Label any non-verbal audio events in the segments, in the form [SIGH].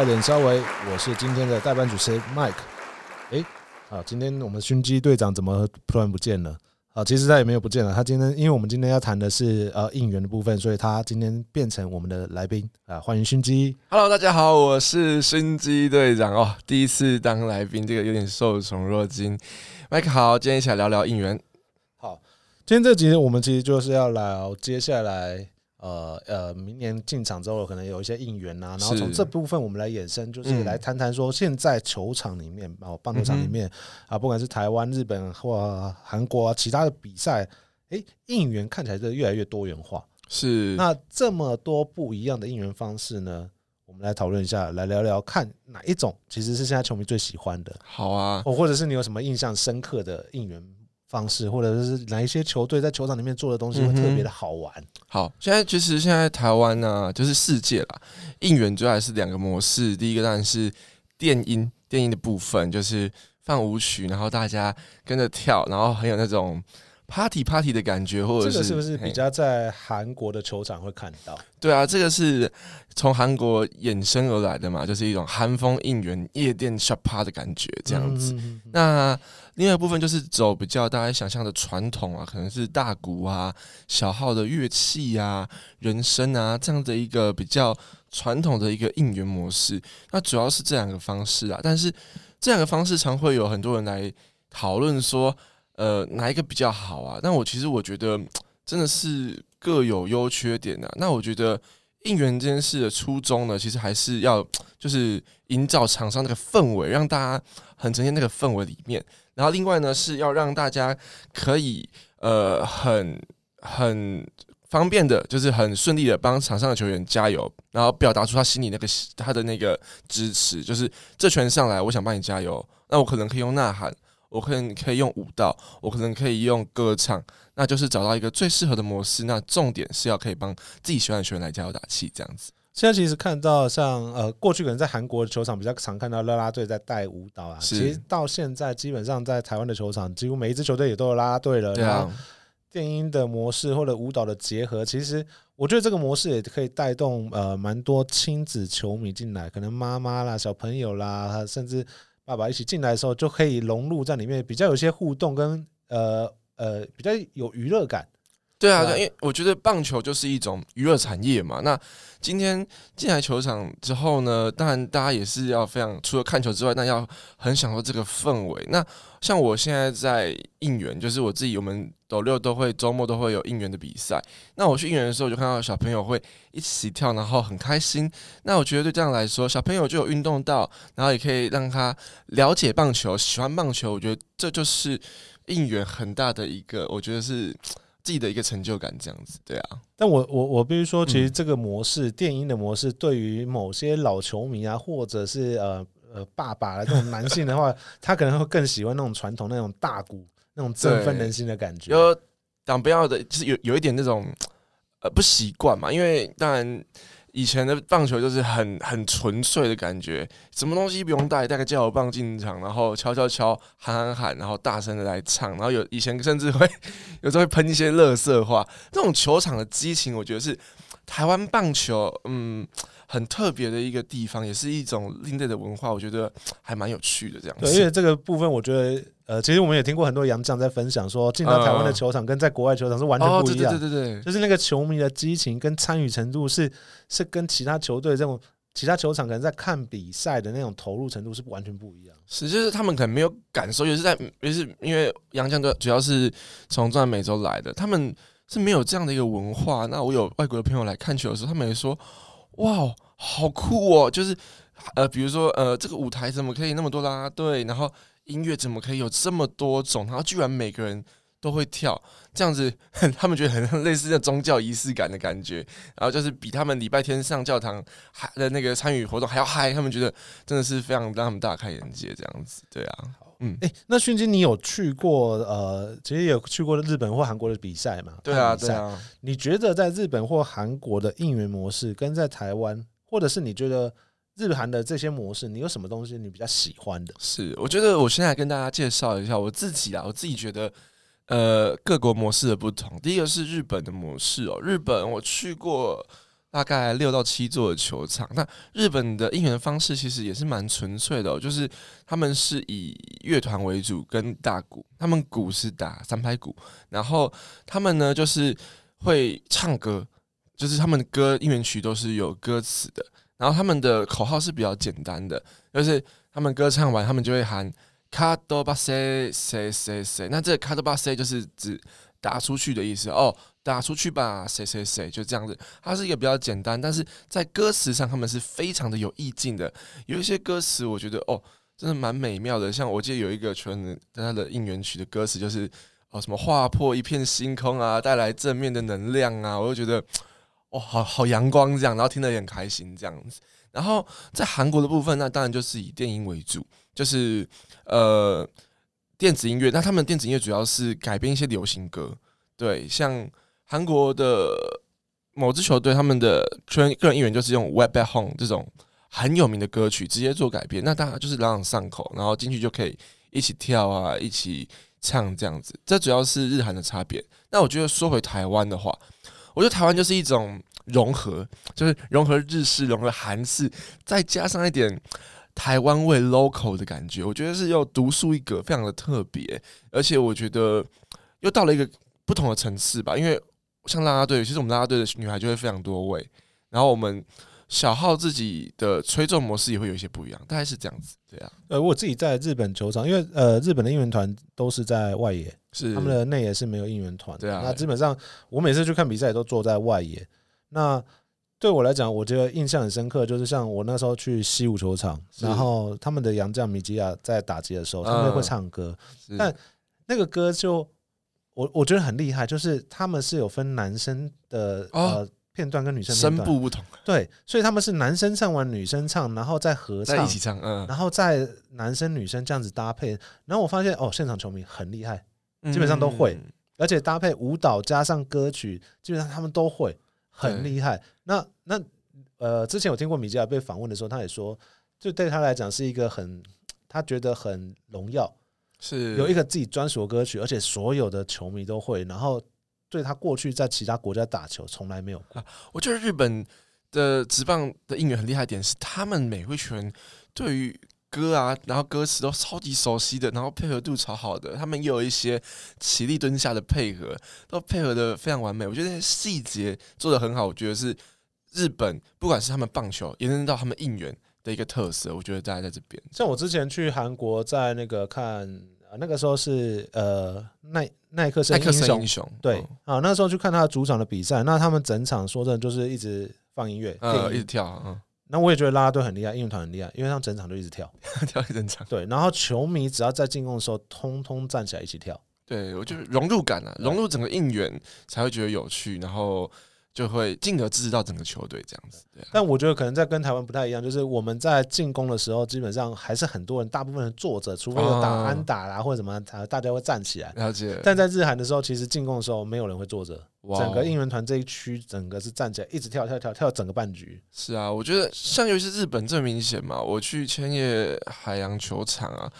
好，欢迎收听《龙来脸稍微》，我是今天的代班主持人 Mike。哎，好，今天我们熏鸡队长怎么突然不见了？好，其实他也没有不见了，他今天因为我们今天要谈的是呃应援的部分，所以他今天变成我们的来宾啊，欢迎熏鸡。Hello，大家好，我是熏鸡队长哦，第一次当来宾，这个有点受宠若惊。Mike 好，今天一起来聊聊应援。好，今天这集我们其实就是要聊接下来呃呃明年进场之后可能有一些应援啊，然后从这部分我们来衍生，就是嗯。来谈谈说现在球场里面哦棒球场里面、啊，不管是台湾、日本或韩国啊其他的比赛，诶，应援看起来是越来越多元化。是，那这么多不一样的应援方式呢？我们来讨论一下，来聊聊看哪一种其实是现在球迷最喜欢的，好啊，或或者是你有什么印象深刻的应援方式，或者是哪一些球队在球场里面做的东西会特别的好玩？好。现在其实现在台湾呢、就是世界啦，应援主要还是两个模式。第一个当然是电音，电音的部分就是放舞曲，然后大家跟着跳，然后很有那种 party party 的感觉，或者是这个是不是比较在韩国的球场会看到？对啊，这个是从韩国衍生而来的嘛，就是一种韩风应援夜店 shop pa 的感觉这样子。嗯，嗯嗯那另外一部分就是走比较大家想象的传统啊，可能是大鼓啊、小号的乐器啊、人声啊这样的一个比较传统的一个应援模式。那主要是这两个方式啊，但是这两个方式常会有很多人来讨论说，呃，哪一个比较好啊？但我其实我觉得真的是各有优缺点啊。那我觉得应援这件事的初衷呢，其实还是要 [TSK] 就是营造场上那个氛围，让大家很沉浸那个氛围里面。然后另外呢，是要让大家可以呃很很方便的，就是很顺利的帮场上的球员加油，然后表达出他心里那个他的那个支持，就是这拳上来，我想帮你加油。那我可能可以用呐喊，我可能可以用舞蹈，我可能可以用歌唱，那就是找到一个最适合的模式。那重点是要可以帮自己喜欢的球员来加油打气，这样子。现在其实看到像呃，过去可能在韩国的球场比较常看到啦啦队在带舞蹈啊，其实到现在基本上在台湾的球场，几乎每一支球队也都有啦啦队了。对啊，电音的模式或者舞蹈的结合，其实我觉得这个模式也可以带动呃蛮多亲子球迷进来，可能妈妈啦、小朋友啦，甚至爸爸一起进来的时候，就可以融入在里面，比较有些互动跟呃呃比较有娱乐感。对啊，对啊，因为我觉得棒球就是一种娱乐产业嘛。那今天进来球场之后呢，当然大家也是要非常除了看球之外，那要很享受这个氛围。那像我现在在应援，就是我自己，我们斗六都会周末都会有应援的比赛。那我去应援的时候，我就看到小朋友会一起跳，然后很开心。那我觉得对这样来说，小朋友就有运动到，然后也可以让他了解棒球，喜欢棒球。我觉得这就是应援很大的一个，我觉得是。自己的一个成就感，这样子，对啊，但我我我必须说，其实嗯这个模式，电音的模式，对于某些老球迷啊，或者是呃呃爸爸的这种男性的话，[LAUGHS] 他可能会更喜欢那种传统那种大鼓那种振奋人心的感觉。有挡不要的，就是有有一点那种呃不习惯嘛，因为当然以前的棒球就是很很纯粹的感觉，什么东西不用带，带个加油棒进场，然后敲敲敲，喊喊喊，然后大声的来唱，然后有以前甚至会有时候会喷一些乐色话，这种球场的激情，我觉得是台湾棒球嗯很特别的一个地方，也是一种另类的文化，我觉得还蛮有趣的这样对，因子。为这个部分，我觉得呃，其实我们也听过很多洋将在分享说，进到台湾的球场跟在国外球场是完全不一样。对对对，就是那个球迷的激情跟参与程度是是跟其他球队这种其他球场可能在看比赛的那种投入程度是完全不一样。是，就是他们可能没有感受，也是在，也是因为洋将哥主要是从中南美洲来的，他们是没有这样的一个文化。那我有外国的朋友来看球的时候，他们也说：“哇，好酷哦！”就是呃，比如说呃，这个舞台怎么可以那么多啦啦队，然后音乐怎么可以有这么多种，然后居然每个人都会跳，这样子他们觉得很像类似的宗教仪式感的感觉，然后就是比他们礼拜天上教堂还的那个参与活动还要嗨，他们觉得真的是非常让他们大开眼界，这样子，对啊，嗯，哎、那迅金，你有去过呃，其实有去过日本或韩国的比赛嘛？对啊。对啊，你觉得在日本或韩国的应援模式，跟在台湾，或者是你觉得日韩的这些模式，你有什么东西你比较喜欢的？是，我觉得我现在跟大家介绍一下我自己啊，我自己觉得。呃，各国模式的不同。第一个是日本的模式哦，日本我去过大概六到七座的球场。那日本的应援方式其实也是蛮纯粹的、就是他们是以乐团为主，跟大鼓，他们鼓是打三拍鼓，然后他们呢就是会唱歌，就是他们的歌应援曲都是有歌词的，然后他们的口号是比较简单的，就是他们歌唱完，他们就会喊卡多巴塞塞塞塞，那这个卡多巴塞就是指打出去的意思哦。打出去吧，谁谁谁，就这样子。它是一个比较简单，但是在歌词上，他们是非常的有意境的。有一些歌词，我觉得哦，真的蛮美妙的。像我记得有一个球员他的应援曲的歌词，就是哦什么划破一片星空啊，带来正面的能量啊，我就觉得哦好好阳光这样，然后听得也很开心这样子。然后在韩国的部分，那当然就是以电音为主，就是呃电子音乐。那他们电子音乐主要是改编一些流行歌，对，像。韩国的某支球队，他们的个人个人音乐就是用《Wet Back Home》这种很有名的歌曲直接做改编，那大家就是朗朗上口，然后进去就可以一起跳啊，一起唱这样子。这主要是日韩的差别。那我觉得说回台湾的话，我觉得台湾就是一种融合，就是融合日式、融合韩式，再加上一点台湾味 local 的感觉，我觉得是又独树一格，非常的特别。而且我觉得又到了一个不同的层次吧，因为。像啦啦队，其实我们啦啦队的女孩就会非常多位，然后我们小号自己的吹奏模式也会有一些不一样，大概是这样子，对啊。呃，我自己在日本球场，因为呃，日本的应援团都是在外野，是他们的内野是没有应援团，对啊。那基本上我每次去看比赛都坐在外野。那对我来讲，我觉得印象很深刻，就是像我那时候去西武球场，然后他们的洋将米吉亚在打击的时候，他们会唱歌，但那个歌就。我我觉得很厉害，就是他们是有分男生的呃片段跟女生声部不同，对，所以他们是男生唱完女生唱，然后再合唱一起唱，嗯，然后再男生女生这样子搭配，然后我发现哦，现场球迷很厉害，基本上都会，而且搭配舞蹈加上歌曲，基本上他们都会很厉害。那那呃，之前有听过米吉尔被访问的时候，他也说，就对他来讲是一个很他觉得很荣耀。是有一个自己专属的歌曲，而且所有的球迷都会。然后对他过去在其他国家打球从来没有过。我觉得日本的职棒的应援很厉害点是，他们每位球员对于歌啊，然后歌词都超级熟悉的，然后配合度超好的。他们也有一些起立蹲下的配合，都配合的非常完美。我觉得细节做的很好。我觉得是日本不管是他们棒球，延伸到他们应援。的一个特色，我觉得大家在这边。像我之前去韩国，在那个看，那个时候是呃耐耐克森英雄，对啊，那时候去看他的主场的比赛，那他们整场说真的就是一直放音乐，呃，一直跳，嗯。那我也觉得啦啦队很厉害，应援团很厉害，因为他们整场就一直跳，[LAUGHS] 跳一整场。对，然后球迷只要在进攻的时候，通通站起来一起跳。对，我觉得融入感啊，融入整个应援才会觉得有趣，然后。就会进而支持到整个球队这样子，对但我觉得可能在跟台湾不太一样，就是我们在进攻的时候，基本上还是很多人，大部分人坐着，除非有打安打啦或者什么，大家会站起来。了解。但在日韩的时候，其实进攻的时候没有人会坐着，整个应援团这一区整个是站起来，一直跳跳跳跳整个半局。是啊，我觉得像尤其是日本最明显嘛，我去千叶海洋球场啊。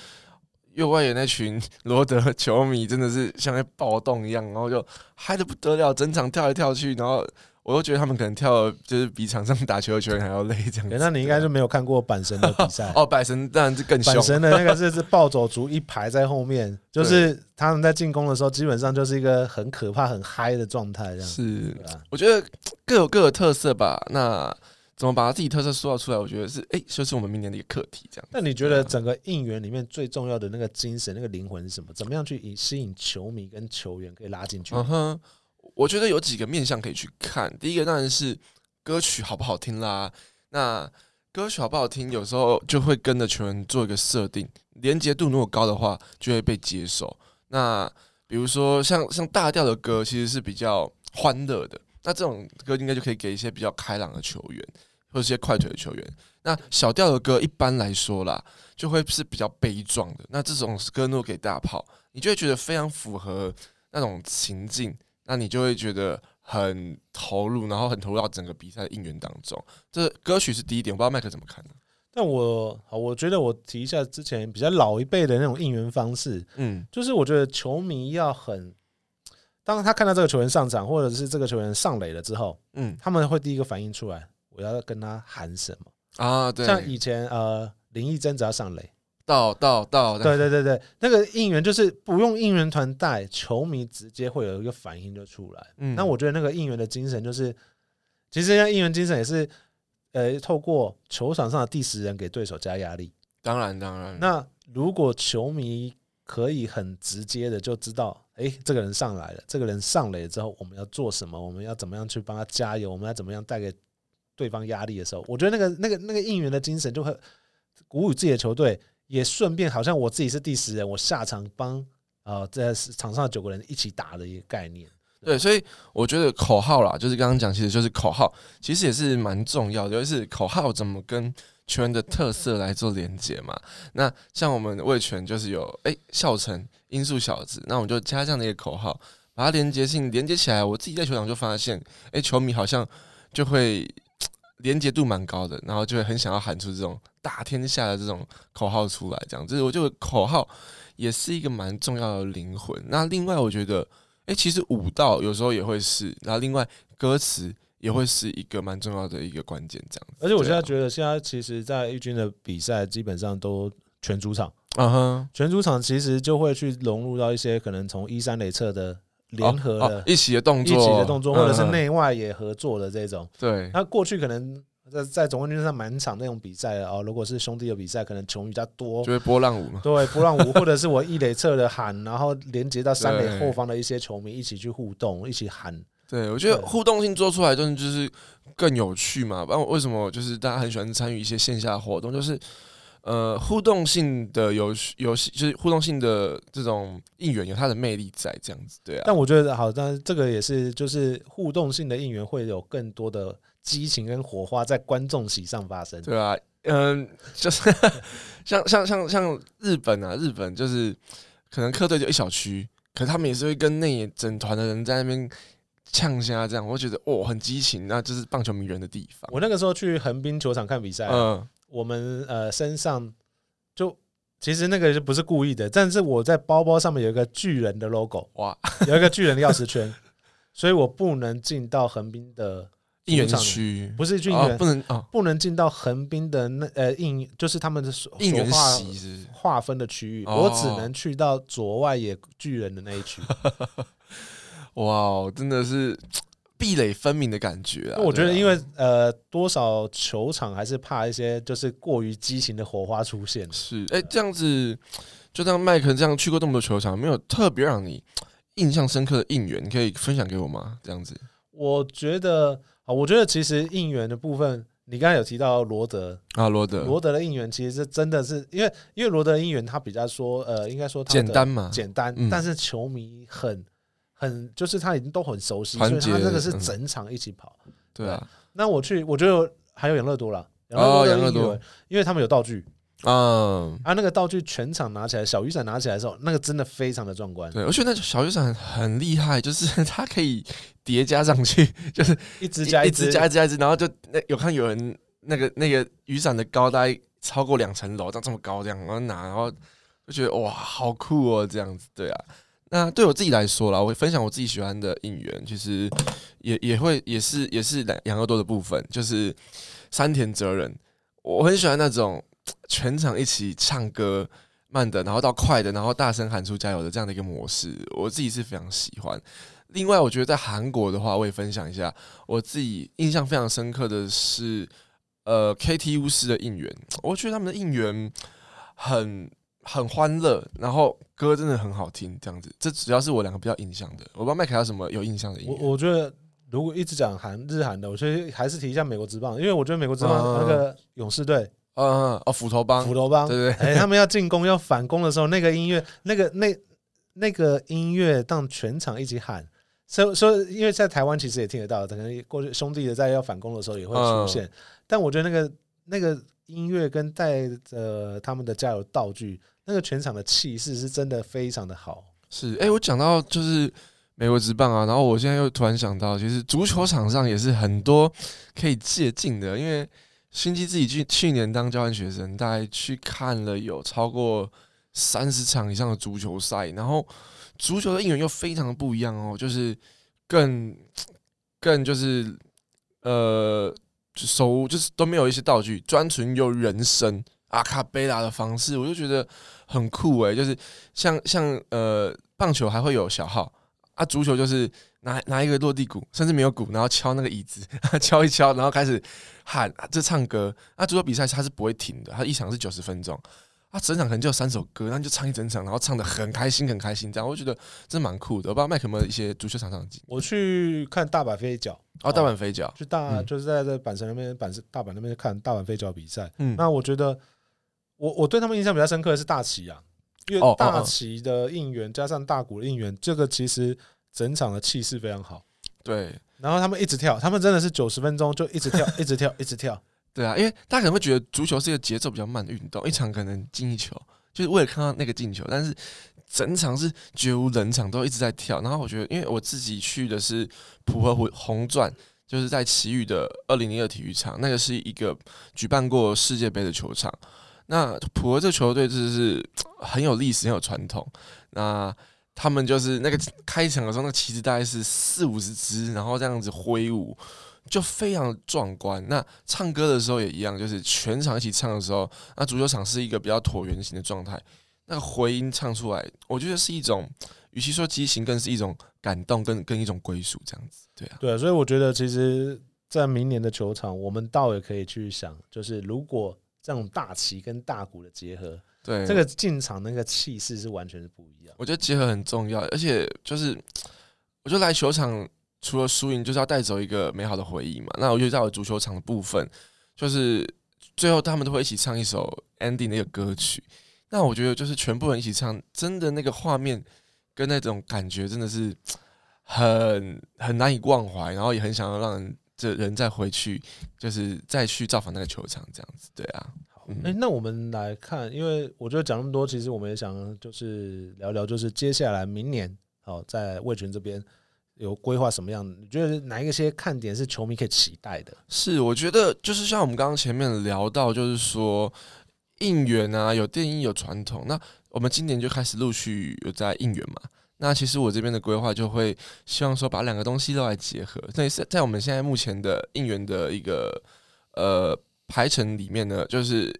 右外野那群罗德球迷真的是像在暴动一样，然后就嗨的不得了，整场跳来跳去，然后我都觉得他们可能跳就是比场上打球的球员还要累这样。那你应该是没有看过阪神的比赛 [LAUGHS] 哦，阪神当然是更凶。阪神的那个是是暴走族一排在后面，[LAUGHS] 就是他们在进攻的时候，基本上就是一个很可怕、很嗨的状态这样。是，我觉得各有各的特色吧。那。怎么把自己特色塑造出来？我觉得是，哎，就是我们明年的一个课题。这样。那你觉得整个应援里面最重要的那个精神、那个灵魂是什么？怎么样去引吸引球迷跟球员可以拉进去？嗯哼，我觉得有几个面向可以去看。第一个当然是歌曲好不好听啦。那歌曲好不好听，有时候就会跟着球员做一个设定，连接度如果高的话，就会被接受。那比如说像像大调的歌，其实是比较欢乐的。那这种歌应该就可以给一些比较开朗的球员。或者一些快腿的球员，那小调的歌一般来说啦，就会是比较悲壮的。那这种歌如果给大炮，你就会觉得非常符合那种情境，那你就会觉得很投入，然后很投入到整个比赛的应援当中。这歌曲是第一点，我不知道麦克怎么看呢？但我好，我觉得我提一下之前比较老一辈的那种应援方式，嗯，就是我觉得球迷要很当他看到这个球员上场，或者是这个球员上垒了之后，嗯他们会第一个反应出来，我要跟他喊什么？啊，对，像以前呃林义珍只要上垒，到到到，对对对对，那个应援就是不用应援团带，球迷直接会有一个反应就出来。嗯那我觉得那个应援的精神就是，其实像应援精神也是，呃，透过球场上的第十人给对手加压力。当然当然，那如果球迷可以很直接的就知道，诶，这个人上来了，这个人上垒之后，我们要做什么，我们要怎么样去帮他加油，我们要怎么样带给对方压力的时候，我觉得那个那个那个应援的精神就会鼓舞自己的球队，也顺便好像我自己是第十人，我下场帮呃在场上九个人一起打的一个概念。对，所以我觉得口号啦，就是刚刚讲，其实就是口号，其实也是蛮重要的，尤其是口号怎么跟球员的特色来做连接嘛。那像我们的卫权就是有哎笑成音速小子，那我们就加这样的一个口号，把它连接性连接起来。我自己在球场就发现，哎，球迷好像就会 [TSK] 连接度蛮高的，然后就会很想要喊出这种打天下的这种口号出来，这样，就是我觉得口号也是一个蛮重要的灵魂。那另外，我觉得。哎、其实舞蹈有时候也会是，然后另外歌词也会是一个蛮重要的一个关键，这样子。而且我现在觉得，现在其实，在义军的比赛基本上都全主场，啊，嗯哼，全主场其实就会去融入到一些可能从一三垒侧的联合的哦哦、一起的动作一，起的动作，或者是内外也合作的这种。对，那过去可能在在总冠军赛满场那种比赛哦，如果是兄弟的比赛，可能球迷比较多就，会波浪舞嘛。对波浪舞，或者是我一垒侧的喊，然后连接到三垒后方的一些球迷一起去互动，一起喊。对，我觉得互动性做出来，真的就是更有趣嘛。不然为什么就是大家很喜欢参与一些线下活动，就是呃互动性的游戏游戏，就是互动性的这种应援有它的魅力在，这样子。对啊，但我觉得好，但这个也是就是互动性的应援会有更多的激情跟火花在观众席上发生。对啊，嗯，就是 [LAUGHS] 像像像像日本啊，日本就是可能客队就一小区，可是他们也是会跟内野整团的人在那边呛虾，这样我会觉得哦很激情，那就是棒球迷人的地方。我那个时候去横滨球场看比赛啊，嗯，我们呃身上就其实那个就不是故意的，但是我在包包上面有一个巨人的 logo，哇，有一个巨人的钥匙圈，所以我不能进到横滨的应援区不是应援，哦不能哦，不能进到横滨的那呃应就是他们的所应援席划分的区域，哦我只能去到左外野巨人的那一区。[LAUGHS] 哇哦，真的是壁垒分明的感觉啊！我觉得，因为呃，多少球场还是怕一些就是过于激情的火花出现。是哎、这样子，就像麦克这样去过这么多球场，没有特别让你印象深刻的应援，你可以分享给我吗？这样子我觉得啊，我觉得其实应援的部分，你刚才有提到罗德，啊，罗德罗德的应援其实是真的是因为因为罗德的应援他比较说呃，应该说他简单嘛，简单，嗯但是球迷很很就是他已经都很熟悉，所以他那个是嗯整场一起跑。对啊，那我去，我觉得还有养乐多啦，养乐哦多因为他们有道具嗯，啊，那个道具全场拿起来，小雨伞拿起来的时候，那个真的非常的壮观，对，我觉得那小雨伞很很厉害，就是它可以叠加上去，[LAUGHS] 就是一直加一加支支加一直加一直，然后就那有看有人那个那个雨伞的高大概超过两层楼，这样这么高这样，然后拿，然后就觉得哇，好酷哦，这样子，对啊。那对我自己来说啦，我会分享我自己喜欢的应援，其实也也会也是也是养乐多的部分，就是山田哲人，我很喜欢那种全场一起唱歌，慢的，然后到快的，然后大声喊出加油的这样的一个模式，我自己是非常喜欢。另外，我觉得在韩国的话，我也分享一下我自己印象非常深刻的是，呃，KT 巫师的应援，我觉得他们的应援很很欢乐，然后歌真的很好听，这样子。这主要是我两个比较印象的，我不知道麦克还有什么有印象的音我。我觉得如果一直讲韩日韩的，我觉得还是提一下美国职棒，因为我觉得美国职棒嗯那个勇士队、嗯哦，斧头帮，斧头帮，对对对，哎，他们要进攻要反攻的时候，那个音乐，那个那那个音乐让全场一起喊。所以所以，因为在台湾其实也听得到，可能过去兄弟的在要反攻的时候也会出现。但我觉得那个那个音乐跟带着他们的加油道具，那个全场的气势是真的非常的好。是，哎、我讲到就是美国职棒啊，然后我现在又突然想到，其实足球场上也是很多可以借鉴的，因为新基自己去去年当交换学生，大概去看了有超过三十场以上的足球赛，然后足球的应援又非常的不一样哦，就是更 [TSK] 更就是呃手就是都没有一些道具，专纯用人声阿卡贝拉的方式，我就觉得很酷诶。就是像像呃棒球还会有小号啊，足球就是拿拿一个落地鼓，甚至没有鼓，然后敲那个椅子，[LAUGHS] 敲一敲，然后开始喊这唱歌。啊足球比赛它是不会停的，它一场是九十分钟。啊，整场可能就有三首歌，然后就唱一整场，然后唱的很开心，很开心，这样我觉得真蛮酷的。我不知道麦克有没有一些足球场上的经我去看大阪飞脚，哦，大阪飞脚，去大就是在这阪神那边，阪神大阪那边看大阪飞脚比赛。嗯，那我觉得我我对他们印象比较深刻的是大旗啊，因为大旗的应援加上大鼓的应援，这个其实整场的气势非常好。对，然后他们一直跳，他们真的是九十分钟就一直跳，[LAUGHS] 一直跳，一直跳。对啊，因为大家可能会觉得足球是一个节奏比较慢的运动，一场可能进一球，就是为了看到那个进球，但是整场是绝无冷场，都一直在跳。然后我觉得，因为我自己去的是浦和红钻，就是在奇遇的二零零二体育场，那个是一个举办过世界杯的球场。那普罗这球队就是 [TSK] 很有历史、很有传统。那他们就是那个开场的时候，那旗子大概是四五十支，然后这样子挥舞。就非常壮观。那唱歌的时候也一样，就是全场一起唱的时候，那足球场是一个比较椭圆形的状态，那个回音唱出来，我觉得是一种，与其说激情，更是一种感动，跟跟一种归属这样子。对啊，对啊，所以我觉得其实，在明年的球场，我们倒也可以去想，就是如果这种大旗跟大鼓的结合，对这个进场那个气势是完全是不一样。我觉得结合很重要，而且就是，我觉得来球场。除了输赢，就是要带走一个美好的回忆嘛。那我觉得在我足球场的部分，就是最后他们都会一起唱一首 ending 那个歌曲。那我觉得就是全部人一起唱，真的那个画面跟那种感觉真的是很很难以忘怀，然后也很想要让人这人再回去，就是再去造访那个球场这样子。对啊，好，哎，那我们来看，因为我觉得讲那么多，其实我们也想就是聊聊，就是接下来明年好在魏权这边。有规划什么样？你觉得哪一些看点是球迷可以期待的？是，我觉得就是像我们刚刚前面聊到，就是说应援啊，有电音，有传统。那我们今年就开始陆续有在应援嘛。那其实我这边的规划就会希望说把两个东西都来结合。在在我们现在目前的应援的一个呃排程里面呢，就是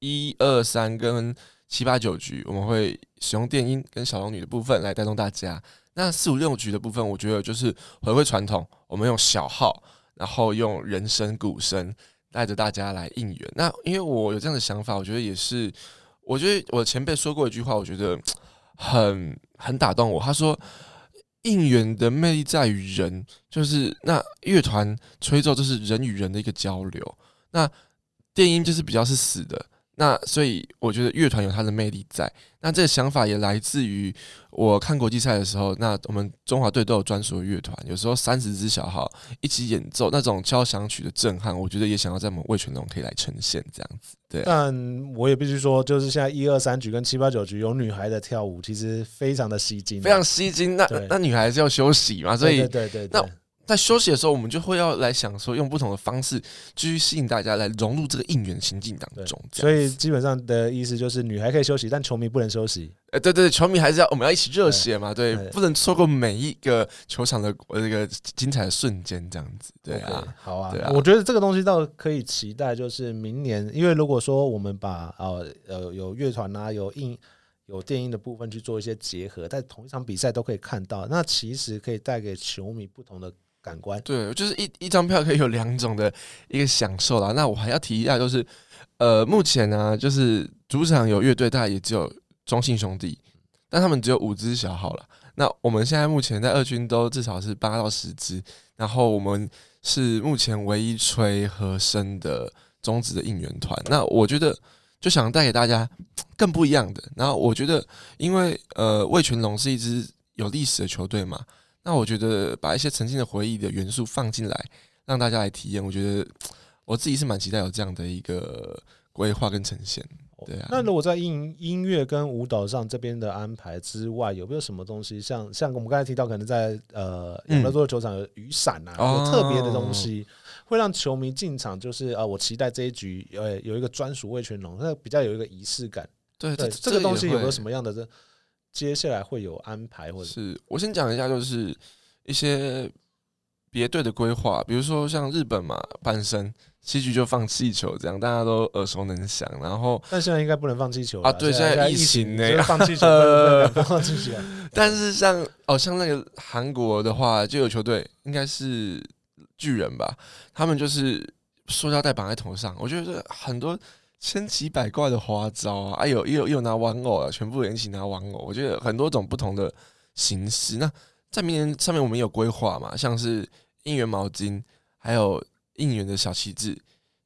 一二三跟七八九局，我们会使用电音跟小龙女的部分来带动大家。那四五六局的部分，我觉得就是回归传统，我们用小号，然后用人声、鼓声带着大家来应援。那因为我有这样的想法，我觉得也是，我觉得我前辈说过一句话，我觉得很很打动我。他说，应援的魅力在于人，就是那乐团吹奏就是人与人的一个交流，那电音就是比较是死的。那所以我觉得乐团有它的魅力在。那这个想法也来自于我看国际赛的时候，那我们中华队都有专属的乐团，有时候三十支小号一起演奏那种交响曲的震撼，我觉得也想要在我们魏全龙可以来呈现这样子。对，但我也必须说，就是现在一二三局跟七八九局有女孩的跳舞，其实非常的吸睛，非常吸睛。那那女孩是要休息嘛？所以对对对，那。在休息的时候，我们就会要来想说，用不同的方式继续吸引大家来融入这个应援情境当中。所以基本上的意思就是，女孩可以休息，但球迷不能休息。呃，对对，球迷还是要我们要一起热血嘛，对，不能错过每一个球场的这个精彩的瞬间，这样子。对啊，好啊，我觉得这个东西倒可以期待，就是明年，因为如果说我们把呃呃有乐团啊，有音有电音的部分去做一些结合，在同一场比赛都可以看到，那其实可以带给球迷不同的。感官对，就是一一张票可以有两种的一个享受啦。那我还要提一下，就是呃，目前呢，就是主场有乐队，大概也只有中信兄弟，但他们只有五支小号了。那我们现在目前在二军都至少是八到十支，然后我们是目前唯一吹和声的中职的应援团。那我觉得就想带给大家更不一样的。然后我觉得，因为呃，魏全龙是一支有历史的球队嘛。那我觉得把一些曾经的回忆的元素放进来，让大家来体验，我觉得我自己是蛮期待有这样的一个规划跟呈现。对啊。那如果在音音乐跟舞蹈上这边的安排之外，有没有什么东西？像像我们刚才提到，可能在呃永乐多球场有雨伞啊，有特别的东西，会让球迷进场，就是啊，我期待这一局呃有一个专属味全龙，那比较有一个仪式感。对对，这个东西有没有什么样的这？接下来会有安排或者是我先讲一下，就是一些别队的规划，比如说像日本嘛，半身七局就放气球，这样大家都耳熟能详。然后，但现在应该不能放气球啊对现在疫情呢就是放气球放气球。[LAUGHS] 但是像哦，像那个韩国的话，就有球队应该是巨人吧，他们就是塑料袋绑在头上，我觉得很多千奇百怪的花招啊，哎有也有也有拿玩偶啊，全部人一起拿玩偶，我觉得很多种不同的形式。那在明年上面我们有规划嘛，像是应援毛巾，还有应援的小旗帜。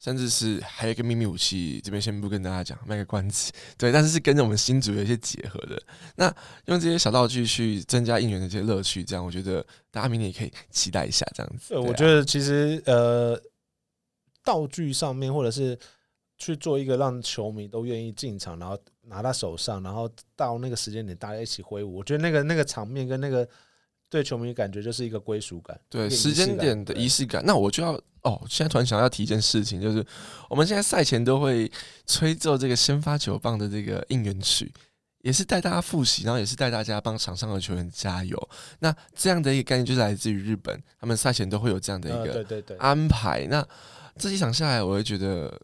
甚至是还有一个秘密武器，这边先不跟大家讲，卖个关子。对，但是是跟着我们新组有一些结合的。那用这些小道具去增加应援的这些乐趣，这样我觉得大家明年也可以期待一下，这样子。对，我觉得其实呃，道具上面或者是去做一个让球迷都愿意进场，然后拿到手上，然后到那个时间点大家一起挥舞，我觉得那个那个场面跟那个对球迷感觉就是一个归属感。对时间点的仪式感，那我就要哦，现在突然想要提一件事情，就是我们现在赛前都会吹奏这个先发球棒的这个应援曲，也是带大家复习，然后也是带大家帮场上的球员加油。那这样的一个概念就是来自于日本，他们赛前都会有这样的一呃，个对对对，安排。那这几场下来，我会觉得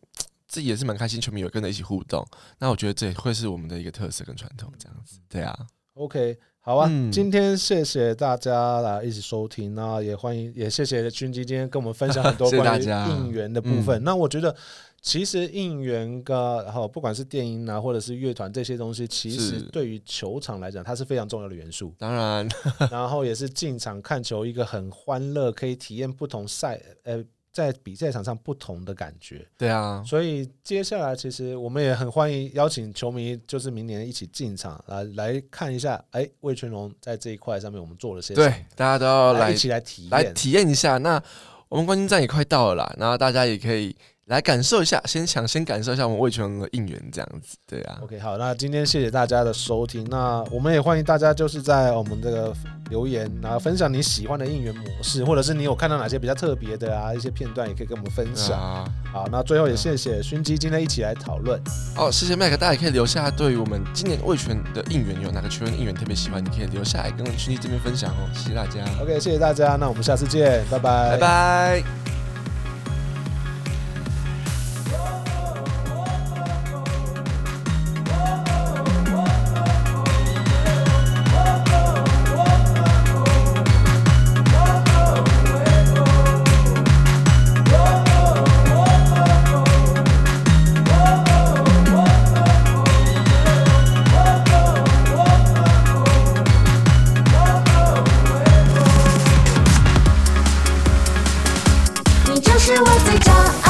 自己也是蛮开心，球迷有跟着一起互动。那我觉得这也会是我们的一个特色跟传统，这样子。对啊，OK，好啊，嗯今天谢谢大家来一起收听，那也欢迎也谢谢君基今天跟我们分享很多 [LAUGHS] 关于应援的部分。嗯那我觉得其实应援跟然后不管是电音啊，或者是乐团这些东西，其实是对于球场来讲，它是非常重要的元素。当然，[LAUGHS] [LAUGHS] 然后也是进场看球一个很欢乐，可以体验不同赛呃在比赛场上不同的感觉。对啊，所以接下来其实我们也很欢迎邀请球迷，就是明年一起进场来来看一下，哎，魏全龙在这一块上面我们做了些，对，大家都要来来一起来体验。来体验一下。那我们冠军战也快到了啦，然后大家也可以来感受一下，先抢先感受一下我们魏全龙的应援，这样子。对啊，OK，好，那今天谢谢大家的收听。那我们也欢迎大家就是在我们这个留言，然后分享你喜欢的应援模式，或者是你有看到哪些比较特别的啊一些片段，也可以跟我们分享。啊，好，那最后也谢谢勋基今天一起来讨论。哦，谢谢麦克，大家也可以留下对于我们今年魏全的应援有哪个球员的应援特别喜欢，你可以留下来跟勋基这边分享哦。谢谢大家，OK，谢谢大家，那我们下次见，拜拜，拜拜。ち